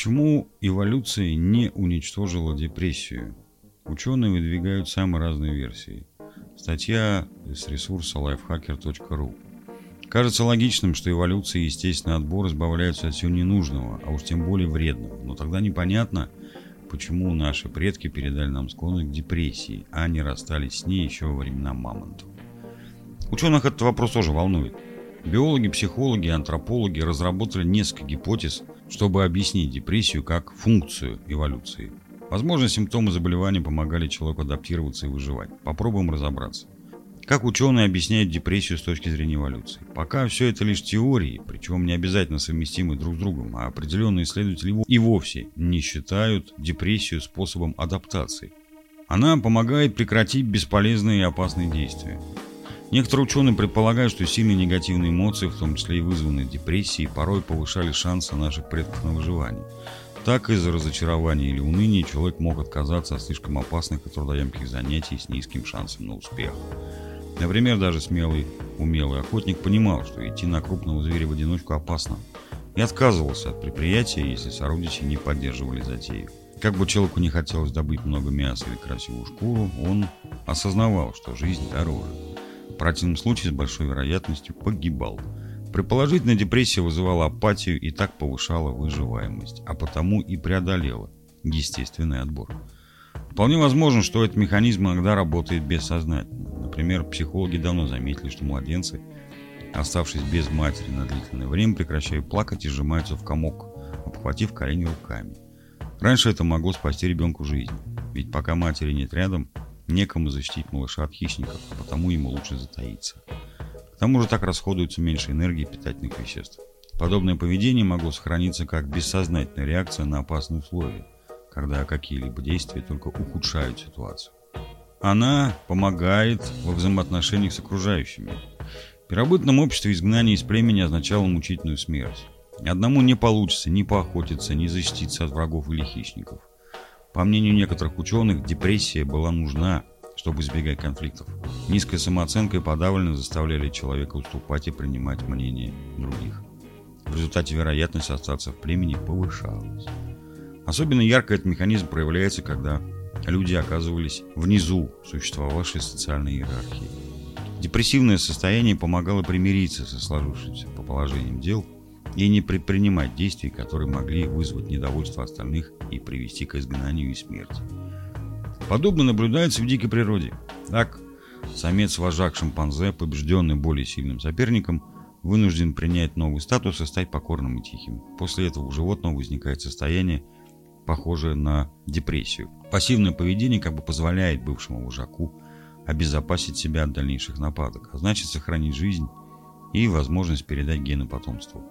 Почему эволюция не уничтожила депрессию? Ученые выдвигают самые разные версии. Статья с ресурса lifehacker.ru Кажется логичным, что эволюция и естественный отбор избавляются от всего ненужного, а уж тем более вредного. Но тогда непонятно, почему наши предки передали нам склонность к депрессии, а не расстались с ней еще во времена мамонтов. Ученых этот вопрос тоже волнует. Биологи, психологи антропологи разработали несколько гипотез, чтобы объяснить депрессию как функцию эволюции. Возможно, симптомы заболевания помогали человеку адаптироваться и выживать. Попробуем разобраться. Как ученые объясняют депрессию с точки зрения эволюции? Пока все это лишь теории, причем не обязательно совместимы друг с другом, а определенные исследователи и вовсе не считают депрессию способом адаптации. Она помогает прекратить бесполезные и опасные действия. Некоторые ученые предполагают, что сильные негативные эмоции, в том числе и вызванные депрессией, порой повышали шансы наших предков на выживание. Так, из-за разочарования или уныния человек мог отказаться от слишком опасных и трудоемких занятий с низким шансом на успех. Например, даже смелый, умелый охотник понимал, что идти на крупного зверя в одиночку опасно, и отказывался от предприятия, если сородичи не поддерживали затею. Как бы человеку не хотелось добыть много мяса или красивую шкуру, он осознавал, что жизнь дороже. Противном случае с большой вероятностью погибал. Предположительно, депрессия вызывала апатию и так повышала выживаемость, а потому и преодолела естественный отбор. Вполне возможно, что этот механизм иногда работает бессознательно. Например, психологи давно заметили, что младенцы, оставшись без матери на длительное время, прекращают плакать и сжимаются в комок, обхватив колени руками. Раньше это могло спасти ребенку жизнь, ведь пока матери нет рядом, некому защитить малыша от хищников, а потому ему лучше затаиться. К тому же так расходуется меньше энергии и питательных веществ. Подобное поведение могло сохраниться как бессознательная реакция на опасные условия – когда какие-либо действия только ухудшают ситуацию. Она помогает во взаимоотношениях с окружающими. В первобытном обществе изгнание из племени означало мучительную смерть. Одному не получится ни поохотиться, ни защититься от врагов или хищников. По мнению некоторых ученых, депрессия была нужна, чтобы избегать конфликтов. Низкая самооценка и подавленность заставляли человека уступать и принимать мнение других. В результате вероятность остаться в племени повышалась. Особенно ярко этот механизм проявляется, когда люди оказывались внизу существовавшей социальной иерархии. Депрессивное состояние помогало примириться со сложившимся по положением дел и не предпринимать действий, которые могли вызвать недовольство остальных и привести к изгнанию и смерти. Подобно наблюдается в дикой природе. Так, самец-вожак шимпанзе, побежденный более сильным соперником, вынужден принять новый статус и стать покорным и тихим. После этого у животного возникает состояние, похожее на депрессию. Пассивное поведение как бы позволяет бывшему вожаку обезопасить себя от дальнейших нападок, а значит сохранить жизнь и возможность передать гены потомству.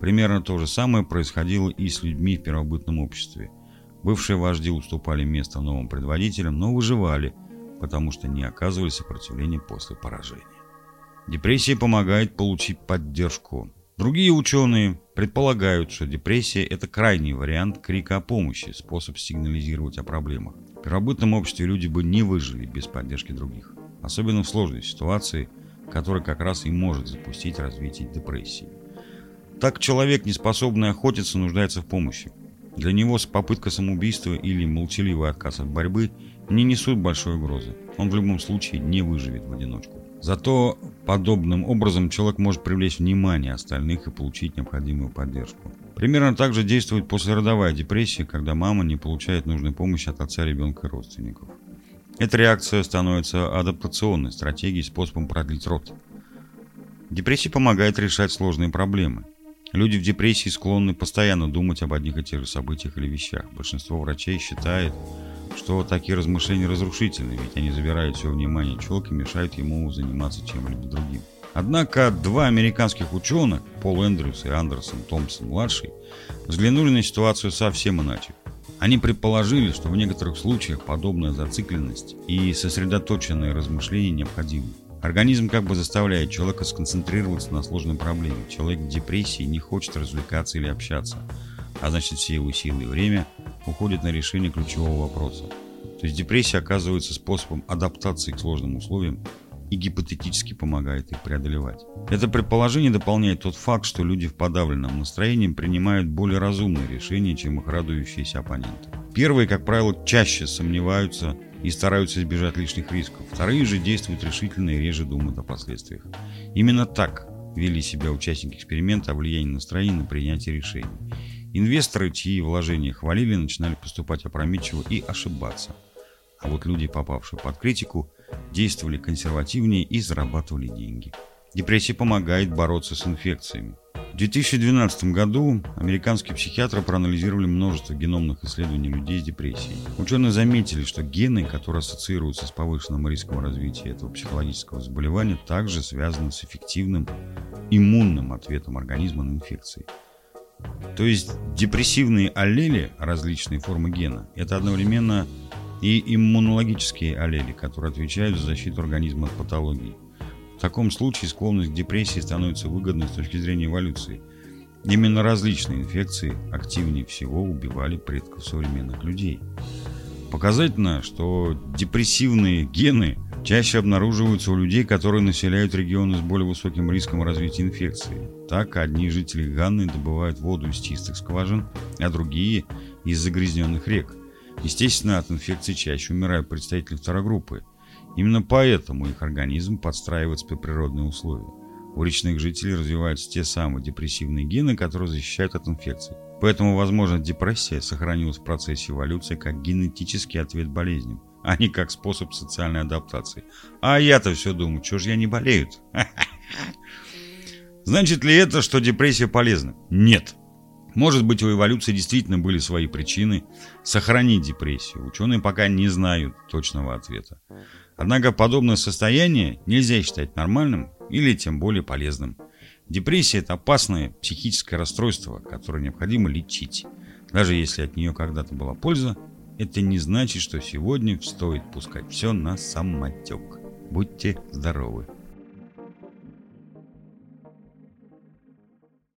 Примерно то же самое происходило и с людьми в первобытном обществе. Бывшие вожди уступали место новым предводителям, но выживали, потому что не оказывали сопротивления после поражения. Депрессия помогает получить поддержку, Другие ученые предполагают, что депрессия – это крайний вариант крика о помощи, способ сигнализировать о проблемах. В первобытном обществе люди бы не выжили без поддержки других, особенно в сложной ситуации, которая как раз и может запустить развитие депрессии. Так человек, не способный охотиться, нуждается в помощи. Для него попытка самоубийства или молчаливый отказ от борьбы не несут большой угрозы. Он в любом случае не выживет в одиночку. Зато подобным образом человек может привлечь внимание остальных и получить необходимую поддержку. Примерно так же действует послеродовая депрессия, когда мама не получает нужной помощи от отца, ребенка и родственников. Эта реакция становится адаптационной стратегией, способом продлить род. Депрессия помогает решать сложные проблемы. Люди в депрессии склонны постоянно думать об одних и тех же событиях или вещах. Большинство врачей считает, что такие размышления разрушительны, ведь они забирают все внимание человека и мешают ему заниматься чем-либо другим. Однако два американских ученых, Пол Эндрюс и Андерсон Томпсон-младший, взглянули на ситуацию совсем иначе. Они предположили, что в некоторых случаях подобная зацикленность и сосредоточенные размышления необходимы. Организм как бы заставляет человека сконцентрироваться на сложной проблеме. Человек в депрессии не хочет развлекаться или общаться, а значит все его силы и время уходят на решение ключевого вопроса. То есть депрессия оказывается способом адаптации к сложным условиям и гипотетически помогает их преодолевать. Это предположение дополняет тот факт, что люди в подавленном настроении принимают более разумные решения, чем их радующиеся оппоненты. Первые, как правило, чаще сомневаются и стараются избежать лишних рисков. Вторые же действуют решительно и реже думают о последствиях. Именно так вели себя участники эксперимента о влиянии настроения на принятие решений. Инвесторы, чьи вложения хвалили, начинали поступать опрометчиво и ошибаться. А вот люди, попавшие под критику, действовали консервативнее и зарабатывали деньги. Депрессия помогает бороться с инфекциями. В 2012 году американские психиатры проанализировали множество геномных исследований людей с депрессией. Ученые заметили, что гены, которые ассоциируются с повышенным риском развития этого психологического заболевания, также связаны с эффективным иммунным ответом организма на инфекции. То есть депрессивные аллели, различные формы гена, это одновременно и иммунологические аллели, которые отвечают за защиту организма от патологий. В таком случае склонность к депрессии становится выгодной с точки зрения эволюции. Именно различные инфекции активнее всего убивали предков современных людей. Показательно, что депрессивные гены чаще обнаруживаются у людей, которые населяют регионы с более высоким риском развития инфекции. Так, одни жители Ганны добывают воду из чистых скважин, а другие – из загрязненных рек. Естественно, от инфекции чаще умирают представители второй группы. Именно поэтому их организм подстраивается под природные условия. У речных жителей развиваются те самые депрессивные гены, которые защищают от инфекций. Поэтому, возможно, депрессия сохранилась в процессе эволюции как генетический ответ болезням, а не как способ социальной адаптации. А я-то все думаю, что же я не болею Значит ли это, что депрессия полезна? Нет. Может быть, у эволюции действительно были свои причины сохранить депрессию. Ученые пока не знают точного ответа. Однако подобное состояние нельзя считать нормальным или тем более полезным. Депрессия – это опасное психическое расстройство, которое необходимо лечить. Даже если от нее когда-то была польза, это не значит, что сегодня стоит пускать все на самотек. Будьте здоровы!